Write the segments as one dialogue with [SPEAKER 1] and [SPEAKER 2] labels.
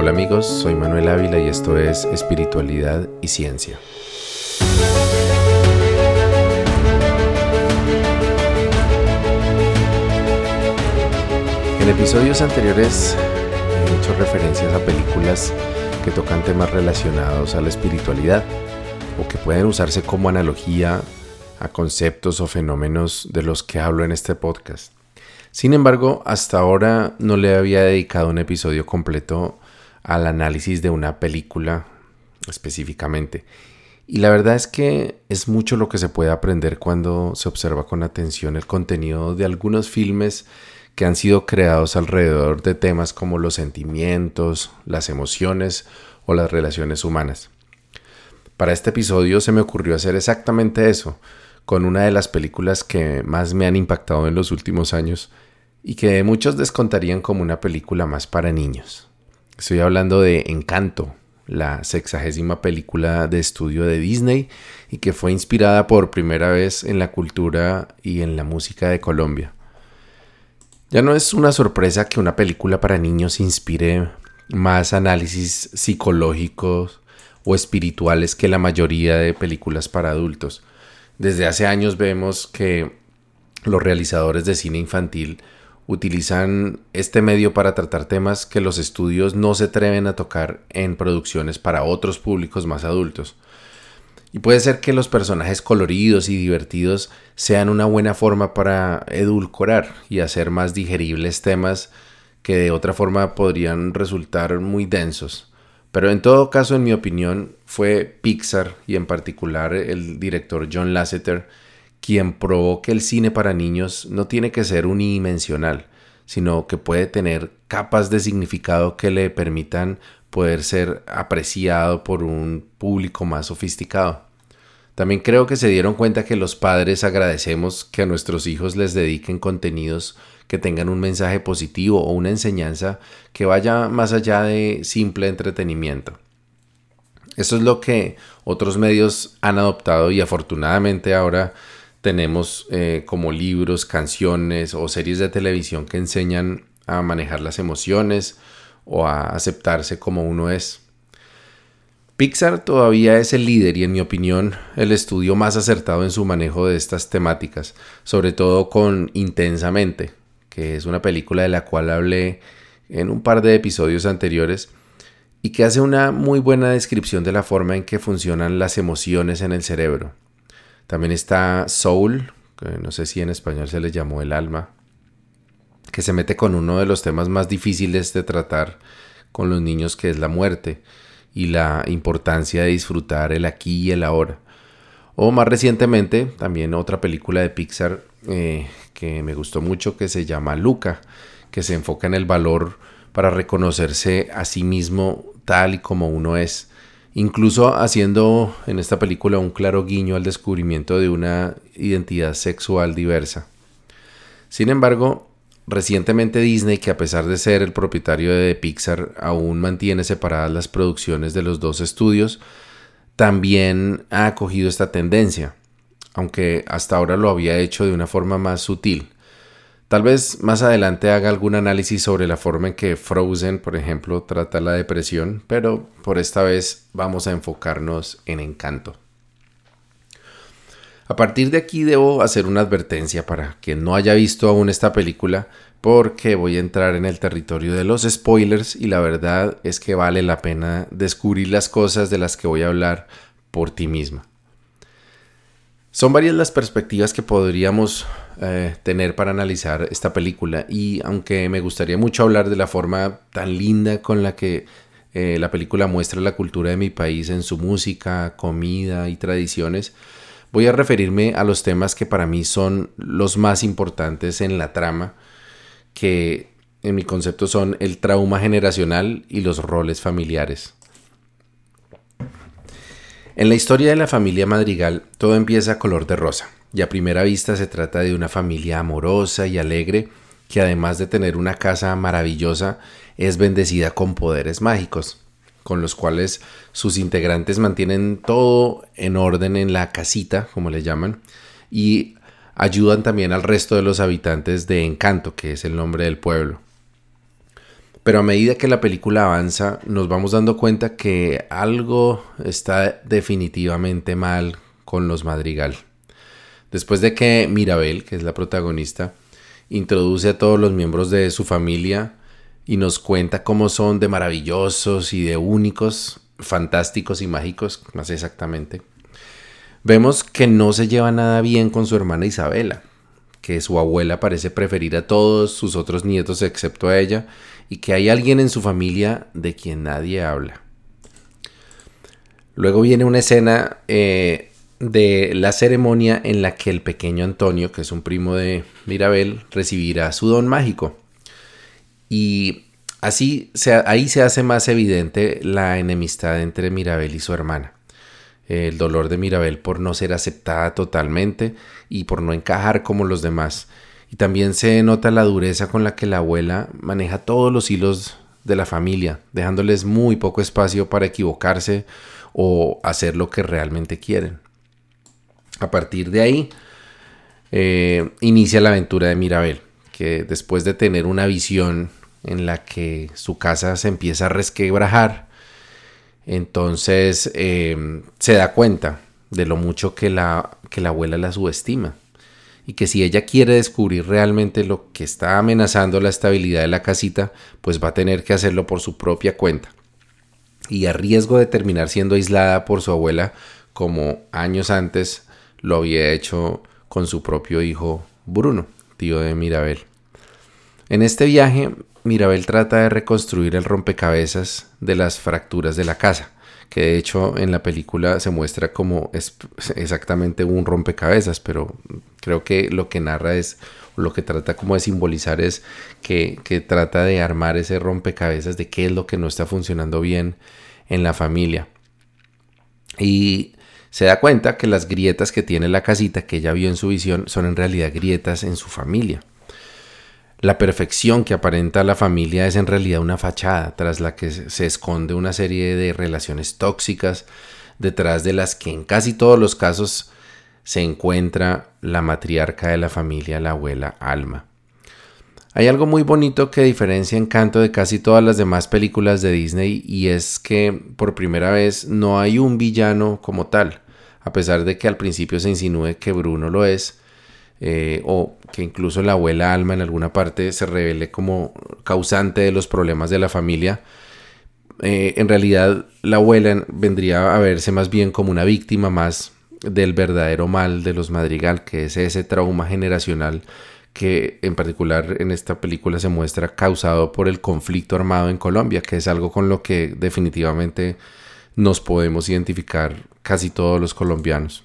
[SPEAKER 1] Hola amigos, soy Manuel Ávila y esto es Espiritualidad y Ciencia. En episodios anteriores he hecho referencias a películas que tocan temas relacionados a la espiritualidad o que pueden usarse como analogía a conceptos o fenómenos de los que hablo en este podcast. Sin embargo, hasta ahora no le había dedicado un episodio completo al análisis de una película específicamente. Y la verdad es que es mucho lo que se puede aprender cuando se observa con atención el contenido de algunos filmes que han sido creados alrededor de temas como los sentimientos, las emociones o las relaciones humanas. Para este episodio se me ocurrió hacer exactamente eso, con una de las películas que más me han impactado en los últimos años y que muchos descontarían como una película más para niños. Estoy hablando de Encanto, la sexagésima película de estudio de Disney y que fue inspirada por primera vez en la cultura y en la música de Colombia. Ya no es una sorpresa que una película para niños inspire más análisis psicológicos o espirituales que la mayoría de películas para adultos. Desde hace años vemos que los realizadores de cine infantil utilizan este medio para tratar temas que los estudios no se atreven a tocar en producciones para otros públicos más adultos. Y puede ser que los personajes coloridos y divertidos sean una buena forma para edulcorar y hacer más digeribles temas que de otra forma podrían resultar muy densos. Pero en todo caso, en mi opinión, fue Pixar y en particular el director John Lasseter quien probó que el cine para niños no tiene que ser unidimensional, sino que puede tener capas de significado que le permitan poder ser apreciado por un público más sofisticado. También creo que se dieron cuenta que los padres agradecemos que a nuestros hijos les dediquen contenidos que tengan un mensaje positivo o una enseñanza que vaya más allá de simple entretenimiento. Eso es lo que otros medios han adoptado y afortunadamente ahora tenemos eh, como libros, canciones o series de televisión que enseñan a manejar las emociones o a aceptarse como uno es. Pixar todavía es el líder y en mi opinión el estudio más acertado en su manejo de estas temáticas, sobre todo con Intensamente, que es una película de la cual hablé en un par de episodios anteriores y que hace una muy buena descripción de la forma en que funcionan las emociones en el cerebro. También está Soul, que no sé si en español se le llamó el alma, que se mete con uno de los temas más difíciles de tratar con los niños, que es la muerte y la importancia de disfrutar el aquí y el ahora. O más recientemente, también otra película de Pixar eh, que me gustó mucho, que se llama Luca, que se enfoca en el valor para reconocerse a sí mismo tal y como uno es incluso haciendo en esta película un claro guiño al descubrimiento de una identidad sexual diversa. Sin embargo, recientemente Disney, que a pesar de ser el propietario de Pixar, aún mantiene separadas las producciones de los dos estudios, también ha acogido esta tendencia, aunque hasta ahora lo había hecho de una forma más sutil. Tal vez más adelante haga algún análisis sobre la forma en que Frozen, por ejemplo, trata la depresión, pero por esta vez vamos a enfocarnos en Encanto. A partir de aquí debo hacer una advertencia para quien no haya visto aún esta película, porque voy a entrar en el territorio de los spoilers y la verdad es que vale la pena descubrir las cosas de las que voy a hablar por ti misma. Son varias las perspectivas que podríamos eh, tener para analizar esta película y aunque me gustaría mucho hablar de la forma tan linda con la que eh, la película muestra la cultura de mi país en su música, comida y tradiciones, voy a referirme a los temas que para mí son los más importantes en la trama, que en mi concepto son el trauma generacional y los roles familiares. En la historia de la familia Madrigal todo empieza color de rosa y a primera vista se trata de una familia amorosa y alegre que además de tener una casa maravillosa es bendecida con poderes mágicos, con los cuales sus integrantes mantienen todo en orden en la casita, como le llaman, y ayudan también al resto de los habitantes de Encanto, que es el nombre del pueblo. Pero a medida que la película avanza, nos vamos dando cuenta que algo está definitivamente mal con los Madrigal. Después de que Mirabel, que es la protagonista, introduce a todos los miembros de su familia y nos cuenta cómo son de maravillosos y de únicos, fantásticos y mágicos, más exactamente, vemos que no se lleva nada bien con su hermana Isabela, que su abuela parece preferir a todos sus otros nietos excepto a ella, y que hay alguien en su familia de quien nadie habla. Luego viene una escena eh, de la ceremonia en la que el pequeño Antonio, que es un primo de Mirabel, recibirá su don mágico. Y así ahí se hace más evidente la enemistad entre Mirabel y su hermana. El dolor de Mirabel por no ser aceptada totalmente y por no encajar como los demás y también se nota la dureza con la que la abuela maneja todos los hilos de la familia, dejándoles muy poco espacio para equivocarse o hacer lo que realmente quieren. A partir de ahí, eh, inicia la aventura de Mirabel, que después de tener una visión en la que su casa se empieza a resquebrajar, entonces eh, se da cuenta de lo mucho que la, que la abuela la subestima y que si ella quiere descubrir realmente lo que está amenazando la estabilidad de la casita, pues va a tener que hacerlo por su propia cuenta. Y a riesgo de terminar siendo aislada por su abuela, como años antes lo había hecho con su propio hijo Bruno, tío de Mirabel. En este viaje, Mirabel trata de reconstruir el rompecabezas de las fracturas de la casa que de hecho en la película se muestra como es exactamente un rompecabezas, pero creo que lo que narra es, lo que trata como de simbolizar es que, que trata de armar ese rompecabezas de qué es lo que no está funcionando bien en la familia. Y se da cuenta que las grietas que tiene la casita que ella vio en su visión son en realidad grietas en su familia. La perfección que aparenta la familia es en realidad una fachada tras la que se esconde una serie de relaciones tóxicas, detrás de las que en casi todos los casos se encuentra la matriarca de la familia, la abuela Alma. Hay algo muy bonito que diferencia Encanto de casi todas las demás películas de Disney y es que por primera vez no hay un villano como tal, a pesar de que al principio se insinúe que Bruno lo es, eh, o que incluso la abuela Alma en alguna parte se revele como causante de los problemas de la familia, eh, en realidad la abuela vendría a verse más bien como una víctima más del verdadero mal de los Madrigal, que es ese trauma generacional que en particular en esta película se muestra causado por el conflicto armado en Colombia, que es algo con lo que definitivamente nos podemos identificar casi todos los colombianos.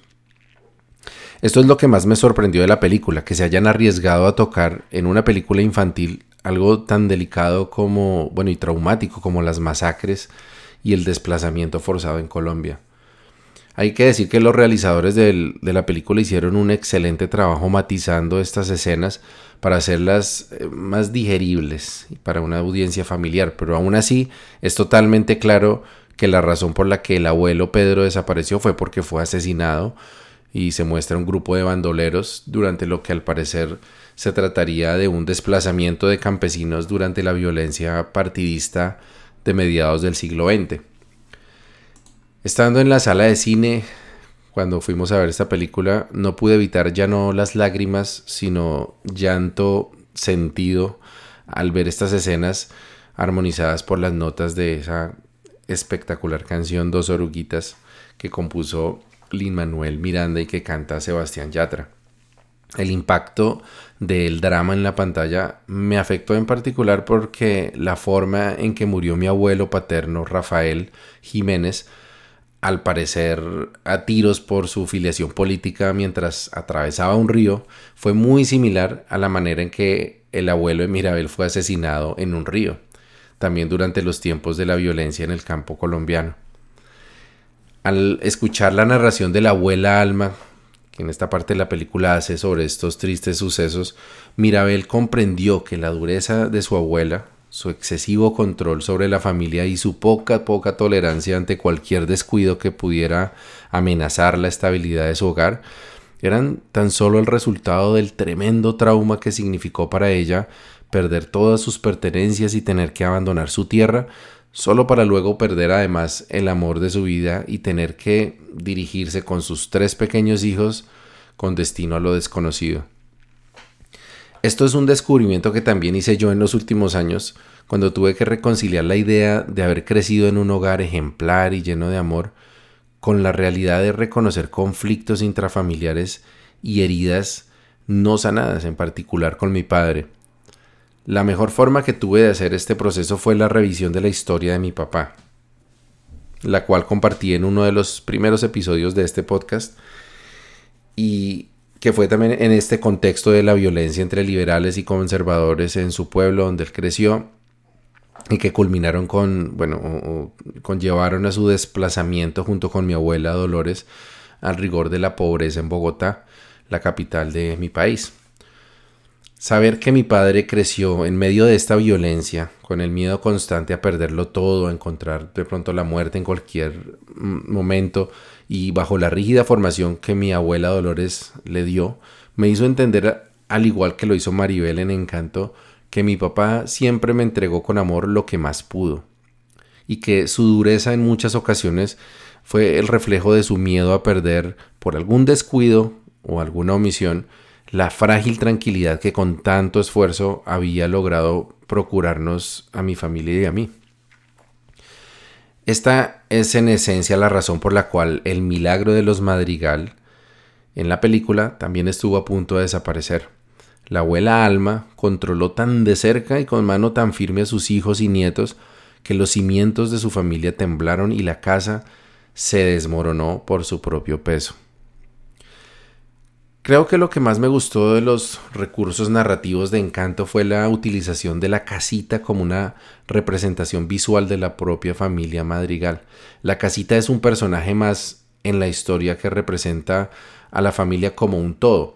[SPEAKER 1] Esto es lo que más me sorprendió de la película, que se hayan arriesgado a tocar en una película infantil algo tan delicado como, bueno, y traumático como las masacres y el desplazamiento forzado en Colombia. Hay que decir que los realizadores de la película hicieron un excelente trabajo matizando estas escenas para hacerlas eh, más digeribles para una audiencia familiar, pero aún así es totalmente claro que la razón por la que el abuelo Pedro desapareció fue porque fue asesinado y se muestra un grupo de bandoleros durante lo que al parecer se trataría de un desplazamiento de campesinos durante la violencia partidista de mediados del siglo XX. Estando en la sala de cine, cuando fuimos a ver esta película, no pude evitar ya no las lágrimas, sino llanto sentido al ver estas escenas armonizadas por las notas de esa espectacular canción Dos Oruguitas que compuso Lin Manuel Miranda y que canta Sebastián Yatra. El impacto del drama en la pantalla me afectó en particular porque la forma en que murió mi abuelo paterno Rafael Jiménez, al parecer a tiros por su filiación política mientras atravesaba un río, fue muy similar a la manera en que el abuelo de Mirabel fue asesinado en un río, también durante los tiempos de la violencia en el campo colombiano al escuchar la narración de la abuela Alma, que en esta parte de la película hace sobre estos tristes sucesos, Mirabel comprendió que la dureza de su abuela, su excesivo control sobre la familia y su poca, poca tolerancia ante cualquier descuido que pudiera amenazar la estabilidad de su hogar, eran tan solo el resultado del tremendo trauma que significó para ella perder todas sus pertenencias y tener que abandonar su tierra, solo para luego perder además el amor de su vida y tener que dirigirse con sus tres pequeños hijos con destino a lo desconocido. Esto es un descubrimiento que también hice yo en los últimos años, cuando tuve que reconciliar la idea de haber crecido en un hogar ejemplar y lleno de amor, con la realidad de reconocer conflictos intrafamiliares y heridas no sanadas, en particular con mi padre. La mejor forma que tuve de hacer este proceso fue la revisión de la historia de mi papá, la cual compartí en uno de los primeros episodios de este podcast y que fue también en este contexto de la violencia entre liberales y conservadores en su pueblo donde él creció y que culminaron con, bueno, conllevaron a su desplazamiento junto con mi abuela Dolores al rigor de la pobreza en Bogotá, la capital de mi país. Saber que mi padre creció en medio de esta violencia, con el miedo constante a perderlo todo, a encontrar de pronto la muerte en cualquier mm, momento y bajo la rígida formación que mi abuela Dolores le dio, me hizo entender, al igual que lo hizo Maribel en Encanto, que mi papá siempre me entregó con amor lo que más pudo, y que su dureza en muchas ocasiones fue el reflejo de su miedo a perder por algún descuido o alguna omisión la frágil tranquilidad que con tanto esfuerzo había logrado procurarnos a mi familia y a mí. Esta es en esencia la razón por la cual el milagro de los Madrigal en la película también estuvo a punto de desaparecer. La abuela Alma controló tan de cerca y con mano tan firme a sus hijos y nietos que los cimientos de su familia temblaron y la casa se desmoronó por su propio peso. Creo que lo que más me gustó de los recursos narrativos de Encanto fue la utilización de la casita como una representación visual de la propia familia Madrigal. La casita es un personaje más en la historia que representa a la familia como un todo.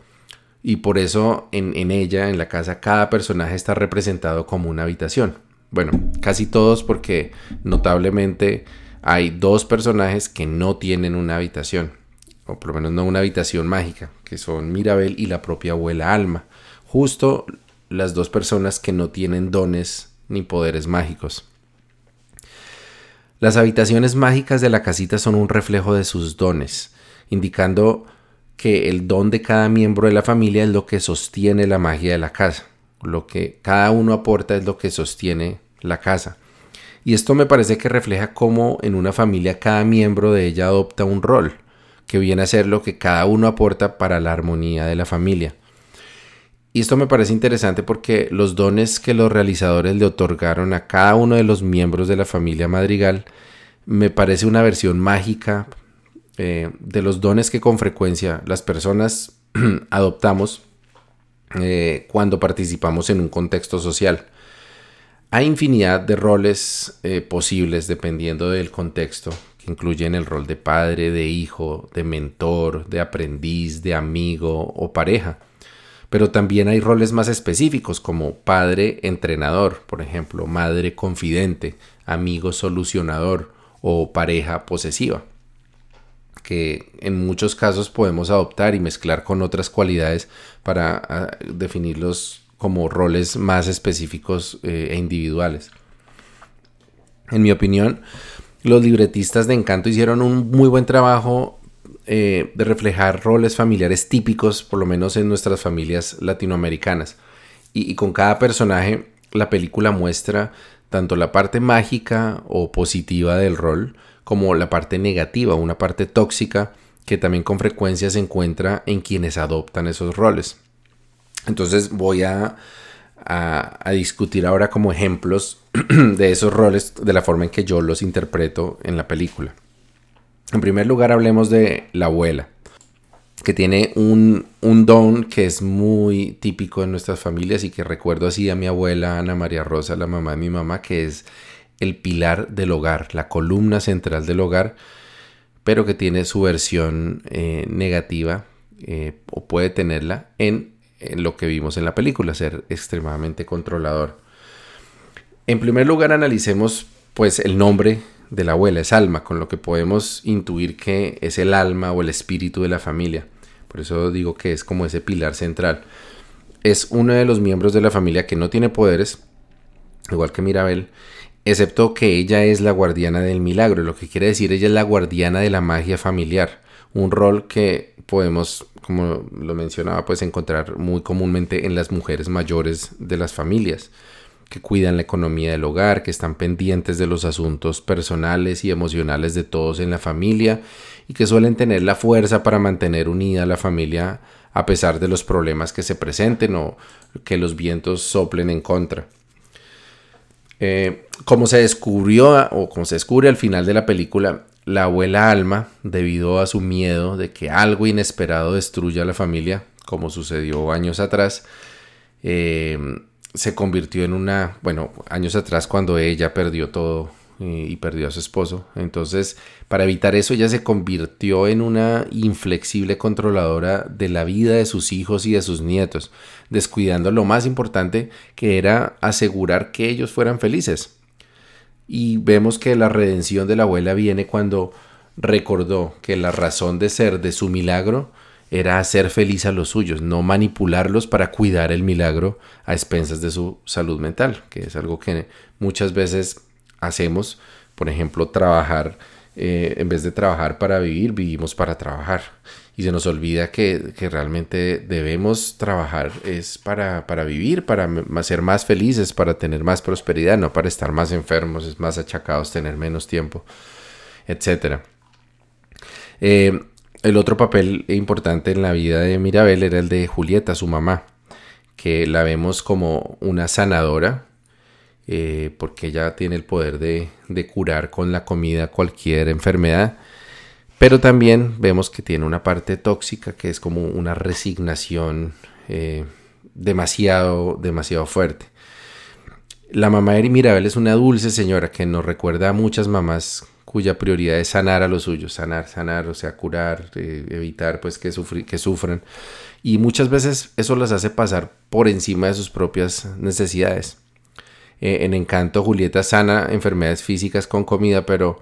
[SPEAKER 1] Y por eso en, en ella, en la casa, cada personaje está representado como una habitación. Bueno, casi todos porque notablemente hay dos personajes que no tienen una habitación o por lo menos no una habitación mágica, que son Mirabel y la propia abuela Alma, justo las dos personas que no tienen dones ni poderes mágicos. Las habitaciones mágicas de la casita son un reflejo de sus dones, indicando que el don de cada miembro de la familia es lo que sostiene la magia de la casa. Lo que cada uno aporta es lo que sostiene la casa. Y esto me parece que refleja cómo en una familia cada miembro de ella adopta un rol que viene a ser lo que cada uno aporta para la armonía de la familia. Y esto me parece interesante porque los dones que los realizadores le otorgaron a cada uno de los miembros de la familia Madrigal me parece una versión mágica eh, de los dones que con frecuencia las personas adoptamos eh, cuando participamos en un contexto social. Hay infinidad de roles eh, posibles dependiendo del contexto incluyen el rol de padre, de hijo, de mentor, de aprendiz, de amigo o pareja. Pero también hay roles más específicos como padre entrenador, por ejemplo, madre confidente, amigo solucionador o pareja posesiva, que en muchos casos podemos adoptar y mezclar con otras cualidades para ah, definirlos como roles más específicos eh, e individuales. En mi opinión, los libretistas de Encanto hicieron un muy buen trabajo eh, de reflejar roles familiares típicos, por lo menos en nuestras familias latinoamericanas. Y, con cada personaje, la película muestra tanto la parte mágica o positiva del rol, como la parte negativa, una parte tóxica que también con frecuencia se encuentra en quienes adoptan esos roles. Entonces voy a a, discutir ahora como ejemplos de esos roles de la forma en que yo los interpreto en la película. En primer lugar hablemos de la abuela, que tiene un, don que es muy típico en nuestras familias y que recuerdo así a mi abuela Ana María Rosa, la mamá de mi mamá, que es el pilar del hogar, la columna central del hogar, pero que tiene su versión eh, negativa eh, o puede tenerla en en lo que vimos en la película, ser extremadamente controlador. En primer lugar, analicemos pues el nombre de la abuela, es alma, con lo que podemos intuir que es el alma o el espíritu de la familia. Por eso digo que es como ese pilar central. es uno de los miembros de la familia que no tiene poderes, igual que Mirabel, excepto que ella es la guardiana del milagro, lo que quiere decir ella es la guardiana de la magia familiar, un rol que podemos, como lo mencionaba, pues encontrar muy comúnmente en las mujeres mayores de las familias que cuidan la economía del hogar, que están pendientes de los asuntos personales y emocionales de todos en la familia y que suelen tener la fuerza para mantener unida a la familia a pesar de los problemas que se presenten o que los vientos soplen en contra. Eh, como se descubrió o como se descubre al final de la película, la abuela Alma, debido a su miedo de que algo inesperado destruya a la familia, como sucedió años atrás, eh, se convirtió en una, bueno, años atrás cuando ella perdió todo eh, y perdió a su esposo. Entonces, para evitar eso, ella se convirtió en una inflexible controladora de la vida de sus hijos y de sus nietos, descuidando lo más importante que era asegurar que ellos fueran felices. Y vemos que la redención de la abuela viene cuando recordó que la razón de ser de su milagro era hacer feliz a los suyos, no manipularlos para cuidar el milagro a expensas de su salud mental, que es algo que muchas veces hacemos, por ejemplo, trabajar, eh, en vez de trabajar para vivir, vivimos para trabajar. Y se nos olvida que, realmente debemos trabajar es para, para, vivir, para ser más felices, para tener más prosperidad, no para estar más enfermos, más achacados, tener menos tiempo, etc. Eh, el otro papel importante en la vida de Mirabel era el de Julieta, su mamá, que la vemos como una sanadora, eh, porque ella tiene el poder de, curar con la comida cualquier enfermedad, pero también vemos que tiene una parte tóxica que es como una resignación eh, demasiado, demasiado fuerte. La mamá de Mirabel es una dulce señora que nos recuerda a muchas mamás cuya prioridad es sanar a los suyos, sanar, sanar, o sea, curar, eh, evitar pues que, que sufran. Y muchas veces eso las hace pasar por encima de sus propias necesidades. Eh, en Encanto, Julieta sana enfermedades físicas con comida, pero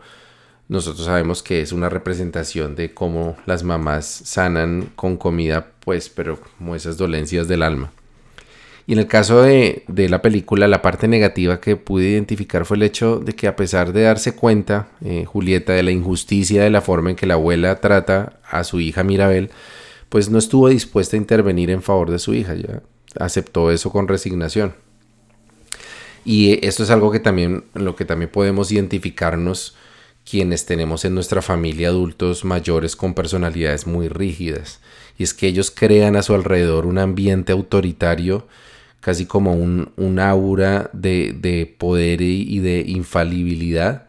[SPEAKER 1] nosotros sabemos que es una representación de cómo las mamás sanan con comida, pues, pero como esas dolencias del alma. Y en el caso de, la película, la parte negativa que pude identificar fue el hecho de que a pesar de darse cuenta, eh, Julieta, de la injusticia de la forma en que la abuela trata a su hija Mirabel, pues no estuvo dispuesta a intervenir en favor de su hija, ya aceptó eso con resignación. Y esto es algo que también, lo que también podemos identificarnos quienes tenemos en nuestra familia adultos mayores con personalidades muy rígidas. Y es que ellos crean a su alrededor un ambiente autoritario casi como un, aura de, poder y, de infalibilidad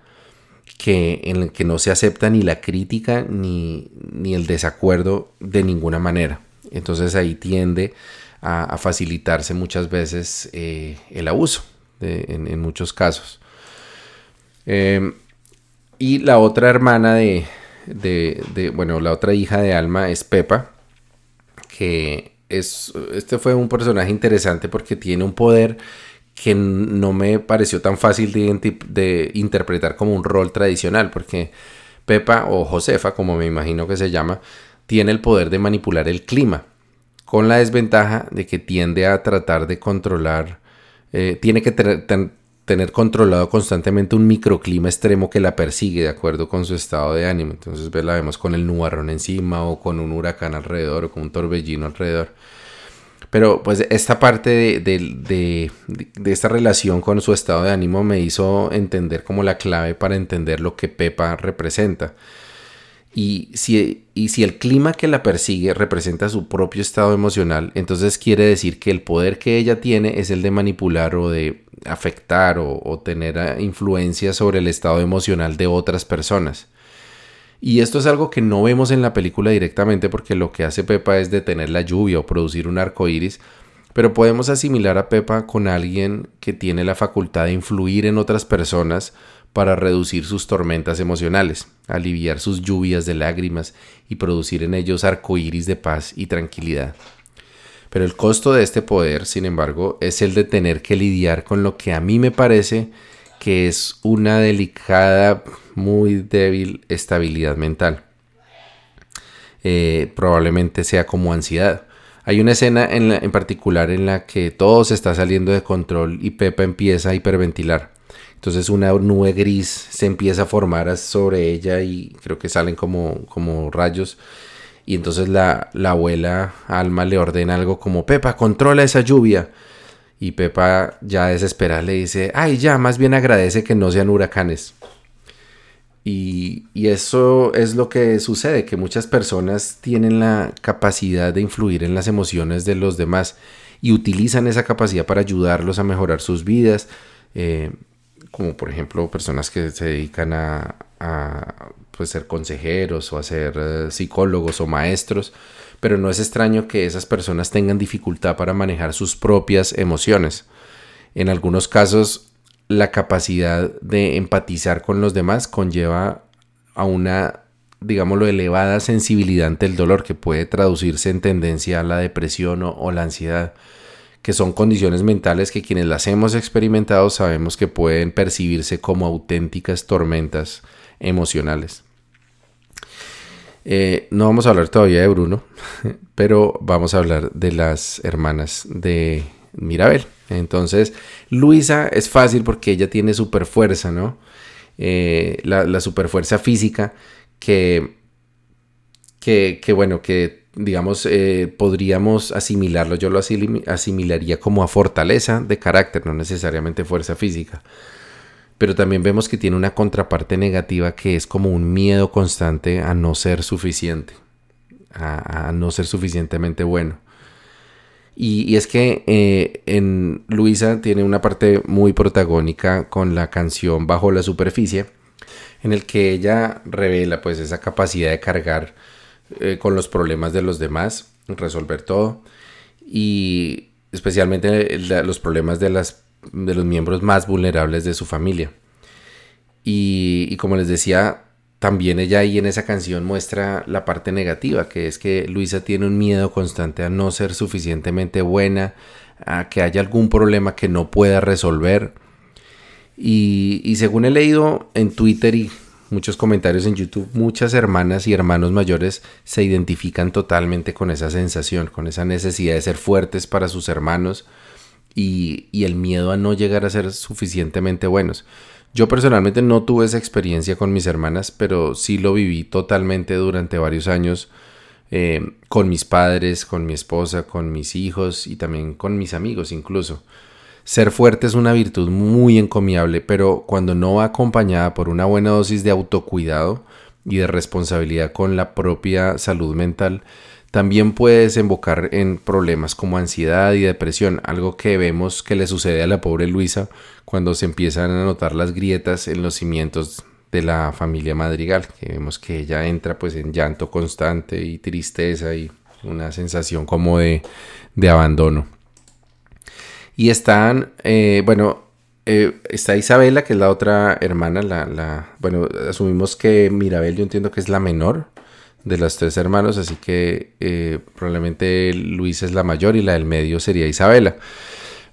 [SPEAKER 1] que, en el que no se acepta ni la crítica ni, el desacuerdo de ninguna manera. Entonces ahí tiende a, facilitarse muchas veces eh, el abuso en, muchos casos. Em, y la otra hermana de, de, bueno, la otra hija de Alma es Pepa, que este fue un personaje interesante porque tiene un poder que no me pareció tan fácil de, interpretar como un rol tradicional, porque Pepa o Josefa, como me imagino que se llama, tiene el poder de manipular el clima, con la desventaja de que tiende a tratar de controlar, eh, tiene que tener, controlado constantemente un microclima extremo que la persigue de acuerdo con su estado de ánimo. Entonces la vemos con el nubarrón encima o con un huracán alrededor o con un torbellino alrededor. Pero pues esta parte de, de, esta relación con su estado de ánimo me hizo entender como la clave para entender lo que Pepa representa. Y si, el clima que la persigue representa su propio estado emocional, entonces quiere decir que el poder que ella tiene es el de manipular o de afectar o, tener eh, influencia sobre el estado emocional de otras personas. Y esto es algo que no vemos en la película directamente porque lo que hace Pepa es detener la lluvia o producir un arco iris, pero podemos asimilar a Pepa con alguien que tiene la facultad de influir en otras personas para reducir sus tormentas emocionales, aliviar sus lluvias de lágrimas y producir en ellos arcoíris de paz y tranquilidad. Pero el costo de este poder, sin embargo, es el de tener que lidiar con lo que a mí me parece que es una delicada, muy débil estabilidad mental. Eh, probablemente sea como ansiedad. Hay una escena en, en particular en la que todo se está saliendo de control y Pepa empieza a hiperventilar. Entonces una nube gris se empieza a formar sobre ella y creo que salen como, como rayos. Y entonces la, la abuela Alma le ordena algo como, Pepa, controla esa lluvia. Y Pepa ya desesperada le dice, ay ya, más bien agradece que no sean huracanes. Y, eso es lo que sucede, que muchas personas tienen la capacidad de influir en las emociones de los demás y utilizan esa capacidad para ayudarlos a mejorar sus vidas, eh, como por ejemplo personas que se dedican a, pues, ser consejeros o a ser eh, psicólogos o maestros, pero no es extraño que esas personas tengan dificultad para manejar sus propias emociones. En algunos casos la capacidad de empatizar con los demás conlleva a una, digámoslo, elevada sensibilidad ante el dolor que puede traducirse en tendencia a la depresión o, la ansiedad, que son condiciones mentales que quienes las hemos experimentado sabemos que pueden percibirse como auténticas tormentas emocionales. Eh, no vamos a hablar todavía de Bruno, pero vamos a hablar de las hermanas de Mirabel. Entonces, Luisa es fácil porque ella tiene super fuerza, ¿no? Eh, la, la super fuerza física que, que, bueno, que digamos, eh, podríamos asimilarlo, yo lo asimilaría como a fortaleza de carácter, no necesariamente fuerza física. Pero también vemos que tiene una contraparte negativa que es como un miedo constante a no ser suficiente, a no ser suficientemente bueno. Y, es que eh, en Luisa tiene una parte muy protagónica con la canción Bajo la Superficie, en el que ella revela pues esa capacidad de cargar eh, con los problemas de los demás, resolver todo, y especialmente los problemas de, las, de los miembros más vulnerables de su familia. Y, y como les decía, también ella ahí en esa canción muestra la parte negativa, que es que Luisa tiene un miedo constante a no ser suficientemente buena, a que haya algún problema que no pueda resolver. Y, según he leído en Twitter y muchos comentarios en YouTube, muchas hermanas y hermanos mayores se identifican totalmente con esa sensación, con esa necesidad de ser fuertes para sus hermanos y, el miedo a no llegar a ser suficientemente buenos. Yo personalmente no tuve esa experiencia con mis hermanas, pero sí lo viví totalmente durante varios años eh, con mis padres, con mi esposa, con mis hijos y también con mis amigos incluso. Ser fuerte es una virtud muy encomiable, pero cuando no va acompañada por una buena dosis de autocuidado y de responsabilidad con la propia salud mental, también puede desembocar en problemas como ansiedad y depresión, algo que vemos que le sucede a la pobre Luisa cuando se empiezan a notar las grietas en los cimientos de la familia madrigal, que vemos que ella entra pues en llanto constante y tristeza y una sensación como de, abandono. Y están, eh, bueno, eh, está Isabela, que es la otra hermana, la, la, bueno, asumimos que Mirabel yo entiendo que es la menor, de las tres hermanos, así que eh, probablemente Luisa es la mayor y la del medio sería Isabela,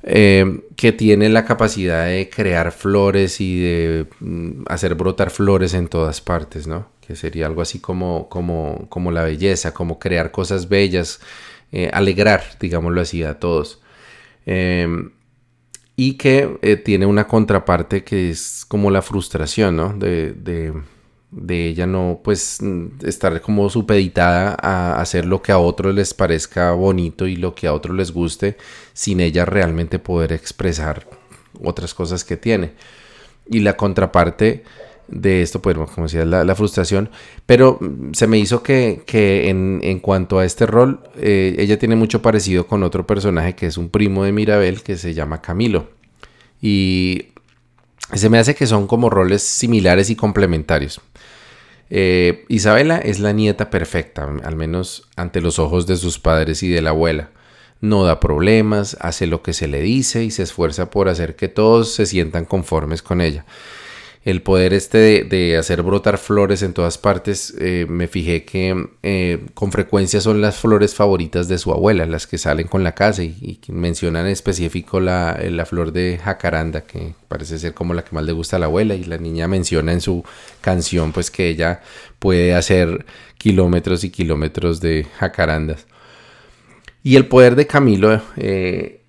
[SPEAKER 1] que tiene la capacidad de crear flores y de mm, hacer brotar flores en todas partes, ¿no? Que sería algo así como, como, como la belleza, como crear cosas bellas, alegrar, digámoslo así, a todos. Y que tiene una contraparte que es como la frustración, ¿no? de de ella no pues estar como supeditada a hacer lo que a otros les parezca bonito y lo que a otros les guste sin ella realmente poder expresar otras cosas que tiene y la contraparte de esto pues como decía la, la frustración pero se me hizo que, en, cuanto a este rol eh, ella tiene mucho parecido con otro personaje que es un primo de Mirabel que se llama Camilo y se me hace que son como roles similares y complementarios. Eh, Isabela es la nieta perfecta, al menos ante los ojos de sus padres y de la abuela. No da problemas, hace lo que se le dice y se esfuerza por hacer que todos se sientan conformes con ella el poder este de, hacer brotar flores en todas partes, eh, me fijé que eh, con frecuencia son las flores favoritas de su abuela, las que salen con la casa y, mencionan en específico la, la, flor de jacaranda, que parece ser como la que más le gusta a la abuela y la niña menciona en su canción pues que ella puede hacer kilómetros y kilómetros de jacarandas. Y el poder de Camilo eh,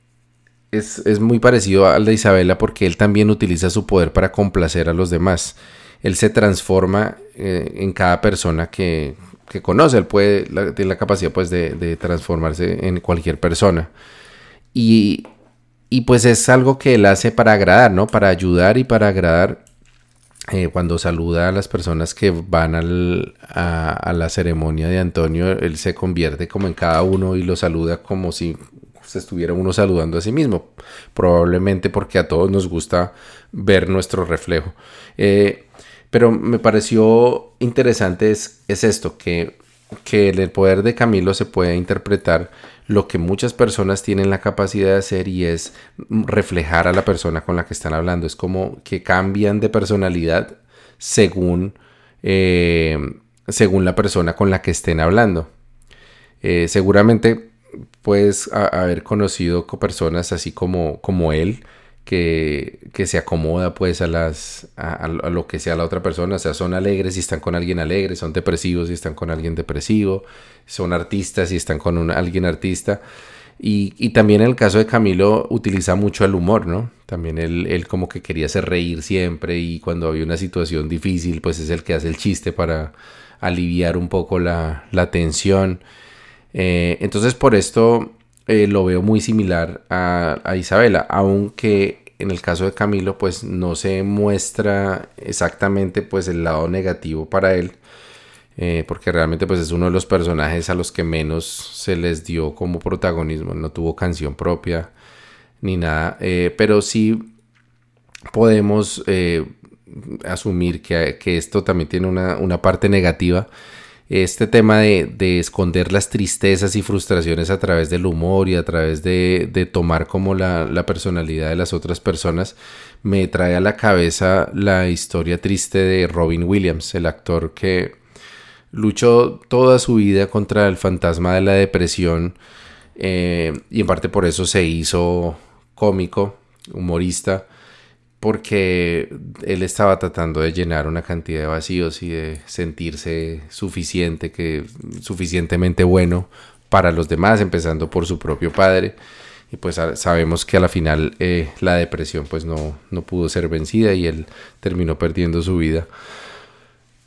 [SPEAKER 1] es, muy parecido al de Isabela porque él también utiliza su poder para complacer a los demás. Él se transforma eh, en cada persona que, conoce, él puede, tiene la capacidad pues de, transformarse en cualquier persona. Y, pues es algo que él hace para agradar, ¿no? Para ayudar y para agradar. Eh, cuando saluda a las personas que van a, a, la ceremonia de Antonio, él se convierte como en cada uno y lo saluda como si se estuviera uno saludando a sí mismo. Probablemente porque a todos nos gusta ver nuestro reflejo. Eh, pero me pareció interesante es, esto, que, que el poder de Camilo se puede interpretar lo que muchas personas tienen la capacidad de hacer y es reflejar a la persona con la que están hablando. Es como que cambian de personalidad según, eh, según la persona con la que estén hablando. Eh, seguramente puedes haber conocido personas así como, como él, que, se acomoda pues a, las, a, lo que sea la otra persona, o sea, son alegres y están con alguien alegre, son depresivos y están con alguien depresivo, son artistas y están con alguien artista. Y, también en el caso de Camilo utiliza mucho el humor, ¿no? También él, él, como que quería hacer reír siempre y cuando había una situación difícil, pues es el que hace el chiste para aliviar un poco la, la tensión. Eh, entonces por esto eh, lo veo muy similar a, Isabela, aunque en el caso de Camilo pues no se muestra exactamente pues el lado negativo para él. Eh, porque realmente pues es uno de los personajes a los que menos se les dio como protagonismo, no tuvo canción propia ni nada, pero sí podemos asumir que, esto también tiene una, una parte negativa este tema de, esconder las tristezas y frustraciones a través del humor y a través de, tomar como la, personalidad de las otras personas, me trae a la cabeza la historia triste de Robin Williams, el actor que luchó toda su vida contra el fantasma de la depresión eh, y en parte por eso se hizo cómico, humorista porque él estaba tratando de llenar una cantidad de vacíos y de sentirse suficiente, que suficientemente bueno para los demás, empezando por su propio padre. Y pues sabemos que a la final eh, la depresión pues no, no pudo ser vencida y él terminó perdiendo su vida.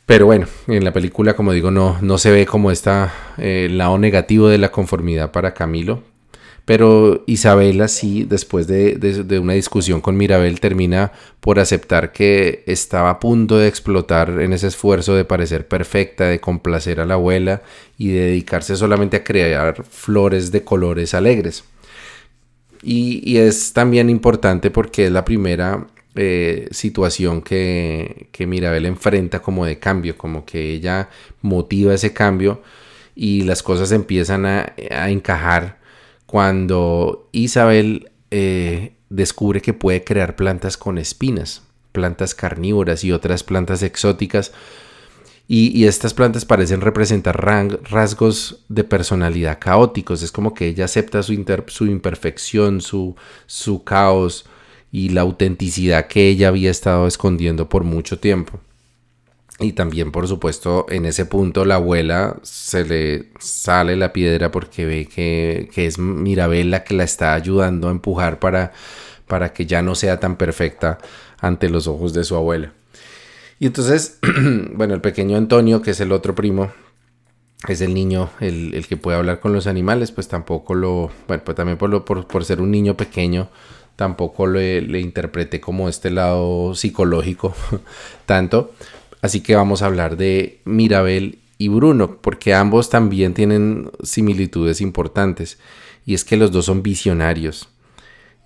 [SPEAKER 1] Pero bueno, en la película, como digo, no, no se ve como está eh, lado negativo de la conformidad para Camilo, pero Isabela sí, después de, una discusión con Mirabel, termina por aceptar que estaba a punto de explotar en ese esfuerzo de parecer perfecta, de complacer a la abuela y de dedicarse solamente a crear flores de colores alegres. Y, es también importante porque es la primera eh, situación que, que Mirabel enfrenta como de cambio, como que ella motiva ese cambio y las cosas empiezan a, a encajar cuando Isabel eh, descubre que puede crear plantas con espinas, plantas carnívoras y otras plantas exóticas, y, estas plantas parecen representar rasgos de personalidad caóticos. Es como que ella acepta su, imperfección, su caos y la autenticidad que ella había estado escondiendo por mucho tiempo. Y también, por supuesto, en ese punto la abuela se le sale la piedra porque ve que, es Mirabel la que la está ayudando a empujar para, para que ya no sea tan perfecta ante los ojos de su abuela. Y entonces, bueno, el pequeño Antonio, que es el otro primo, es el niño, el, que puede hablar con los animales, pues tampoco lo, bueno, pues también por, por, ser un niño pequeño, tampoco le, le interpreté como este lado psicológico tanto, Así que vamos a hablar de Mirabel y Bruno, porque ambos también tienen similitudes importantes. Y es que los dos son visionarios.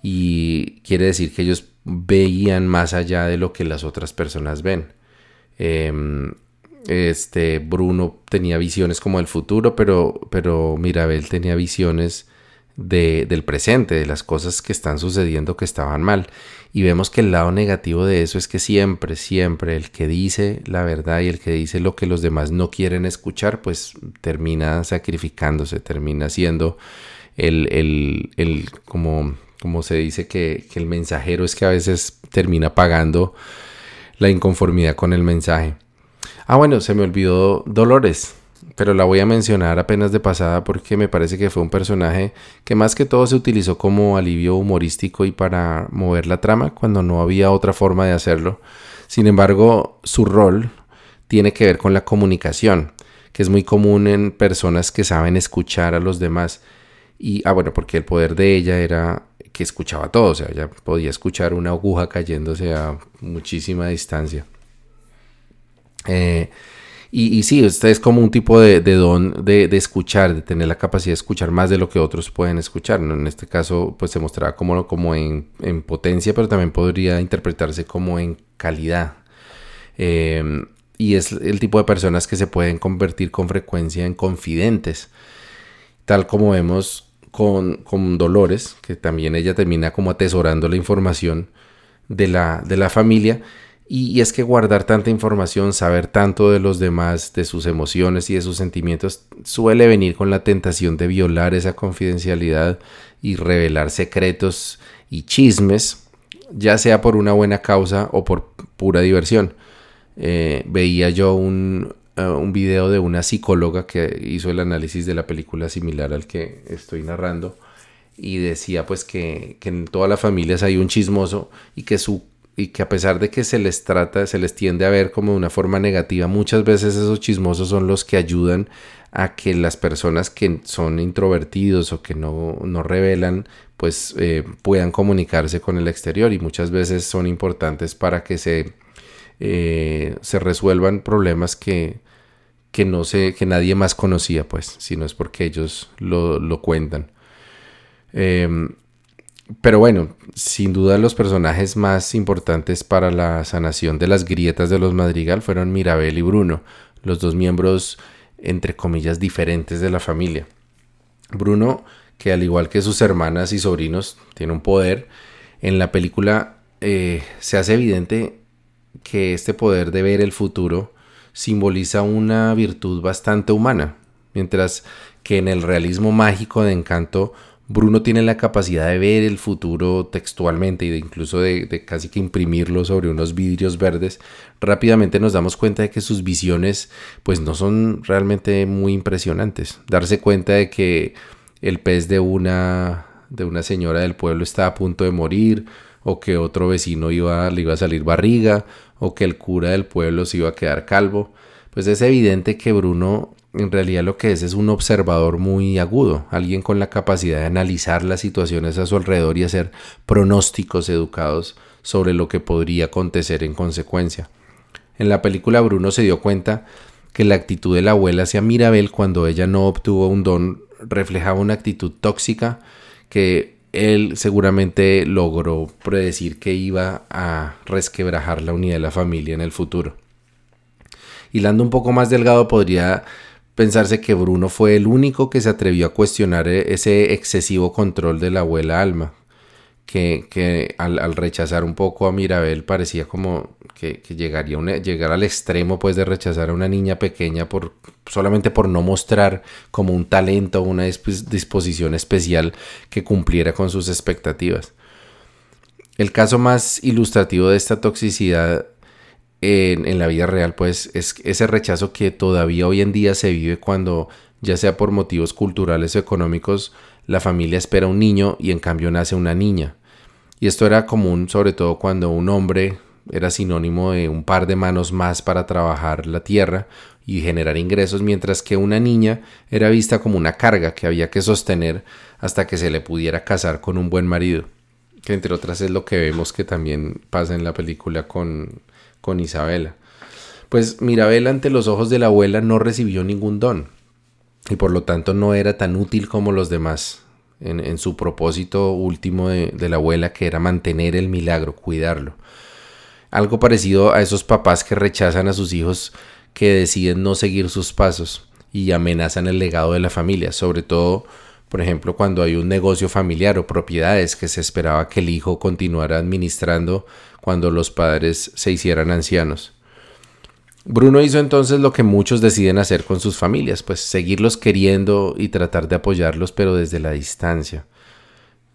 [SPEAKER 1] Y quiere decir que ellos veían más allá de lo que las otras personas ven. Em, este Bruno tenía visiones como el futuro, pero, pero Mirabel tenía visiones del presente, de las cosas que están sucediendo que estaban mal. Y vemos que el lado negativo de eso es que siempre, siempre el que dice la verdad y el que dice lo que los demás no quieren escuchar, pues termina sacrificándose, termina siendo el, el, el como, como se dice que, que el mensajero es que a veces termina pagando la inconformidad con el mensaje. Ah, bueno, se me olvidó Dolores pero la voy a mencionar apenas de pasada porque me parece que fue un personaje que más que todo se utilizó como alivio humorístico y para mover la trama cuando no había otra forma de hacerlo. Sin embargo, su rol tiene que ver con la comunicación, que es muy común en personas que saben escuchar a los demás. Y, ah, bueno, porque el poder de ella era que escuchaba todo, o sea, ella podía escuchar una aguja cayéndose a muchísima distancia. Eh, y, sí, este es como un tipo de, don de, escuchar, de tener la capacidad de escuchar más de lo que otros pueden escuchar. En este caso, pues se mostraba como, como en, potencia, pero también podría interpretarse como en calidad. Em, y es el tipo de personas que se pueden convertir con frecuencia en confidentes. Tal como vemos con, con Dolores, que también ella termina como atesorando la información de la, de la familia y, es que guardar tanta información, saber tanto de los demás, de sus emociones y de sus sentimientos, suele venir con la tentación de violar esa confidencialidad y revelar secretos y chismes, ya sea por una buena causa o por pura diversión. Eh, veía yo un, uh, un video de una psicóloga que hizo el análisis de la película similar al que estoy narrando y decía pues que, que en todas las familias hay un chismoso y que su y que a pesar de que se les trata, se les tiende a ver como de una forma negativa, muchas veces esos chismosos son los que ayudan a que las personas que son introvertidos o que no, no revelan, pues eh, puedan comunicarse con el exterior y muchas veces son importantes para que se, eh, se resuelvan problemas que, que, no sé, que nadie más conocía, pues, si no es porque ellos lo, lo cuentan. Em, pero bueno, sin duda los personajes más importantes para la sanación de las grietas de los Madrigal fueron Mirabel y Bruno, los dos miembros entre comillas diferentes de la familia. Bruno, que al igual que sus hermanas y sobrinos, tiene un poder, en la película eh, se hace evidente que este poder de ver el futuro simboliza una virtud bastante humana, mientras que en el realismo mágico de Encanto Bruno tiene la capacidad de ver el futuro textualmente y de incluso de, casi que imprimirlo sobre unos vidrios verdes. Rápidamente nos damos cuenta de que sus visiones pues no son realmente muy impresionantes. Darse cuenta de que el pez de una, de una señora del pueblo está a punto de morir o que otro vecino iba, le iba a salir barriga o que el cura del pueblo se iba a quedar calvo. Pues es evidente que Bruno en realidad lo que es es un observador muy agudo, alguien con la capacidad de analizar las situaciones a su alrededor y hacer pronósticos educados sobre lo que podría acontecer en consecuencia. En la película Bruno se dio cuenta que la actitud de la abuela hacia Mirabel cuando ella no obtuvo un don reflejaba una actitud tóxica que él seguramente logró predecir que iba a resquebrajar la unidad de la familia en el futuro. Hilando un poco más delgado podría pensarse que Bruno fue el único que se atrevió a cuestionar e-, ese excesivo control de la abuela Alma, que, al, rechazar un poco a Mirabel parecía como que, llegaría a llegar al extremo pues de rechazar a una niña pequeña por solamente por no mostrar como un talento o una disposición especial que cumpliera con sus expectativas. El caso más ilustrativo de esta toxicidad en, la vida real, pues es ese rechazo que todavía hoy en día se vive cuando, ya sea por motivos culturales o económicos, la familia espera un niño y en cambio nace una niña. Y esto era común sobre todo cuando un hombre era sinónimo de un par de manos más para trabajar la tierra y generar ingresos, mientras que una niña era vista como una carga que había que sostener hasta que se le pudiera casar con un buen marido. Que entre otras es lo que vemos que también pasa en la película con, con Isabela. Pues Mirabel ante los ojos de la abuela no recibió ningún don y por lo tanto no era tan útil como los demás en, su propósito último de, de, la abuela que era mantener el milagro, cuidarlo. Algo parecido a esos papás que rechazan a sus hijos que deciden no seguir sus pasos y amenazan el legado de la familia, sobre todo por ejemplo, cuando hay un negocio familiar o propiedades que se esperaba que el hijo continuara administrando cuando los padres se hicieran ancianos. Bruno hizo entonces lo que muchos deciden hacer con sus familias, pues seguirlos queriendo y tratar de apoyarlos, pero desde la distancia.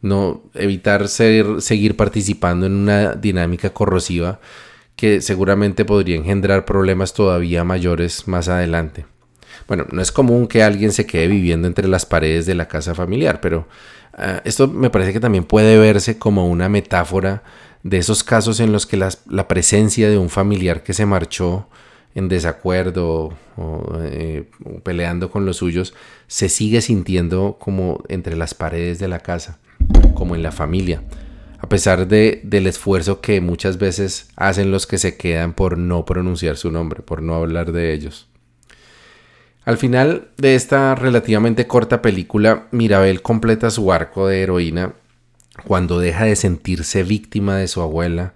[SPEAKER 1] No evitar seguir participando en una dinámica corrosiva que seguramente podría engendrar problemas todavía mayores más adelante. Bueno, no es común que alguien se quede viviendo entre las paredes de la casa familiar, pero ah, esto me parece que también puede verse como una metáfora de esos casos en los que la presencia de un familiar que se marchó en desacuerdo eh, o, peleando con los suyos, se sigue sintiendo como entre las paredes de la casa, como en la familia, a pesar de, del esfuerzo que muchas veces hacen los que se quedan por no pronunciar su nombre, por no hablar de ellos. Al final de esta relativamente corta película, Mirabel completa su arco de heroína cuando deja de sentirse víctima de su abuela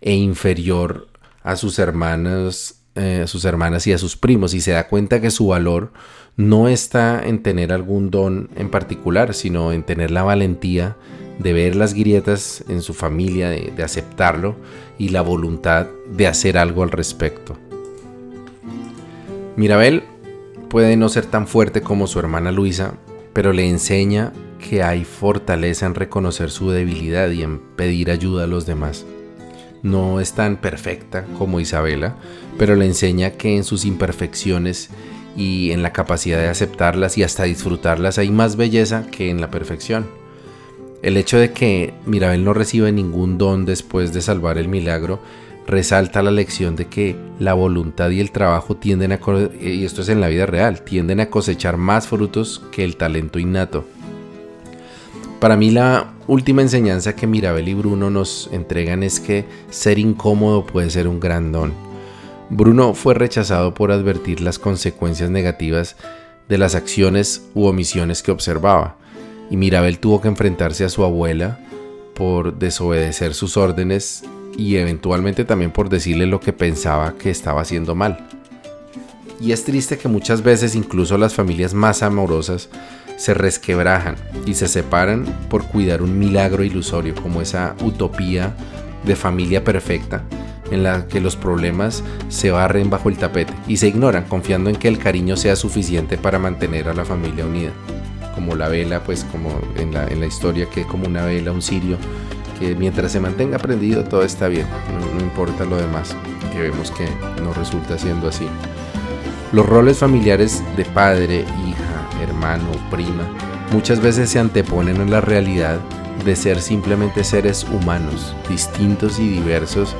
[SPEAKER 1] e inferior a sus hermanos eh, a sus hermanas y a sus primos y se da cuenta que su valor no está en tener algún don en particular, sino en tener la valentía de ver las grietas en su familia, de, de aceptarlo y la voluntad de hacer algo al respecto. Mirabel puede no ser tan fuerte como su hermana Luisa, pero le enseña que hay fortaleza en reconocer su debilidad y en pedir ayuda a los demás no es tan perfecta como Isabela, pero le enseña que en sus imperfecciones y en la capacidad de aceptarlas y hasta disfrutarlas hay más belleza que en la perfección. El hecho de que Mirabel no recibe ningún don después de salvar el milagro resalta la lección de que la voluntad y el trabajo tienden a, y esto es en la vida real, tienden a cosechar más frutos que el talento innato. Para mí la última enseñanza que Mirabel y Bruno nos entregan es que ser incómodo puede ser un gran don. Bruno fue rechazado por advertir las consecuencias negativas de las acciones u omisiones que observaba, y Mirabel tuvo que enfrentarse a su abuela por desobedecer sus órdenes y eventualmente también por decirle lo que pensaba que estaba haciendo mal. Y es triste que muchas veces incluso las familias más amorosas se resquebrajan y se separan por cuidar un milagro ilusorio como esa utopía de familia perfecta en la que los problemas se barren bajo el tapete y se ignoran confiando en que el cariño sea suficiente para mantener a la familia unida. Como la vela, pues como en la, en la historia que es como una vela, un cirio, que mientras se mantenga prendido todo está bien, no, no importa lo demás, que vemos que no resulta siendo así. Los roles familiares de padre, hija, hermano, prima, muchas veces se anteponen a la realidad de ser simplemente seres humanos, distintos y diversos,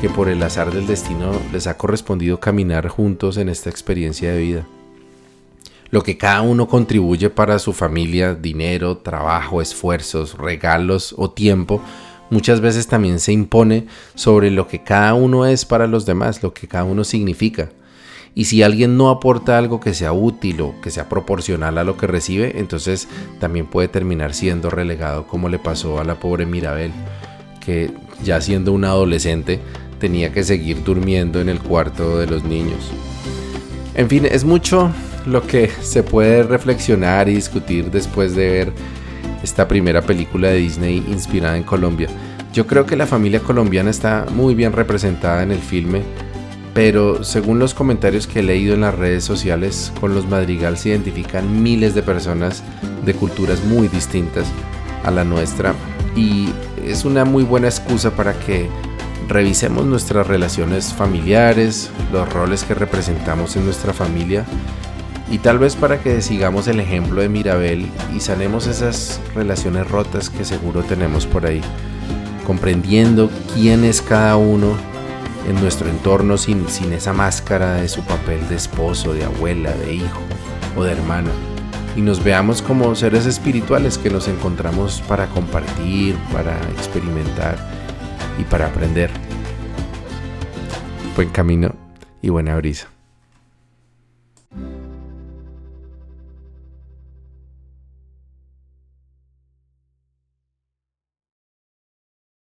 [SPEAKER 1] que por el azar del destino les ha correspondido caminar juntos en esta experiencia de vida. Lo que cada uno contribuye para su familia, dinero, trabajo, esfuerzos, regalos o tiempo, muchas veces también se impone sobre lo que cada uno es para los demás, lo que cada uno significa. Y si alguien no aporta algo que sea útil o que sea proporcional a lo que recibe, entonces también puede terminar siendo relegado como le pasó a la pobre Mirabel, que ya siendo una adolescente tenía que seguir durmiendo en el cuarto de los niños. En fin, es mucho lo que se puede reflexionar y discutir después de ver esta primera película de Disney inspirada en Colombia. Yo creo que la familia colombiana está muy bien representada en el filme pero según los comentarios que he leído en las redes sociales, con los Madrigal se identifican miles de personas de culturas muy distintas a la nuestra. Y es una muy buena excusa para que revisemos nuestras relaciones familiares, los roles que representamos en nuestra familia y tal vez para que sigamos el ejemplo de Mirabel y sanemos esas relaciones rotas que seguro tenemos por ahí, comprendiendo quién es cada uno en nuestro entorno sin, sin esa máscara de su papel de esposo, de abuela, de hijo o de hermano. Y nos veamos como seres espirituales que nos encontramos para compartir, para experimentar y para aprender. Buen camino y buena brisa.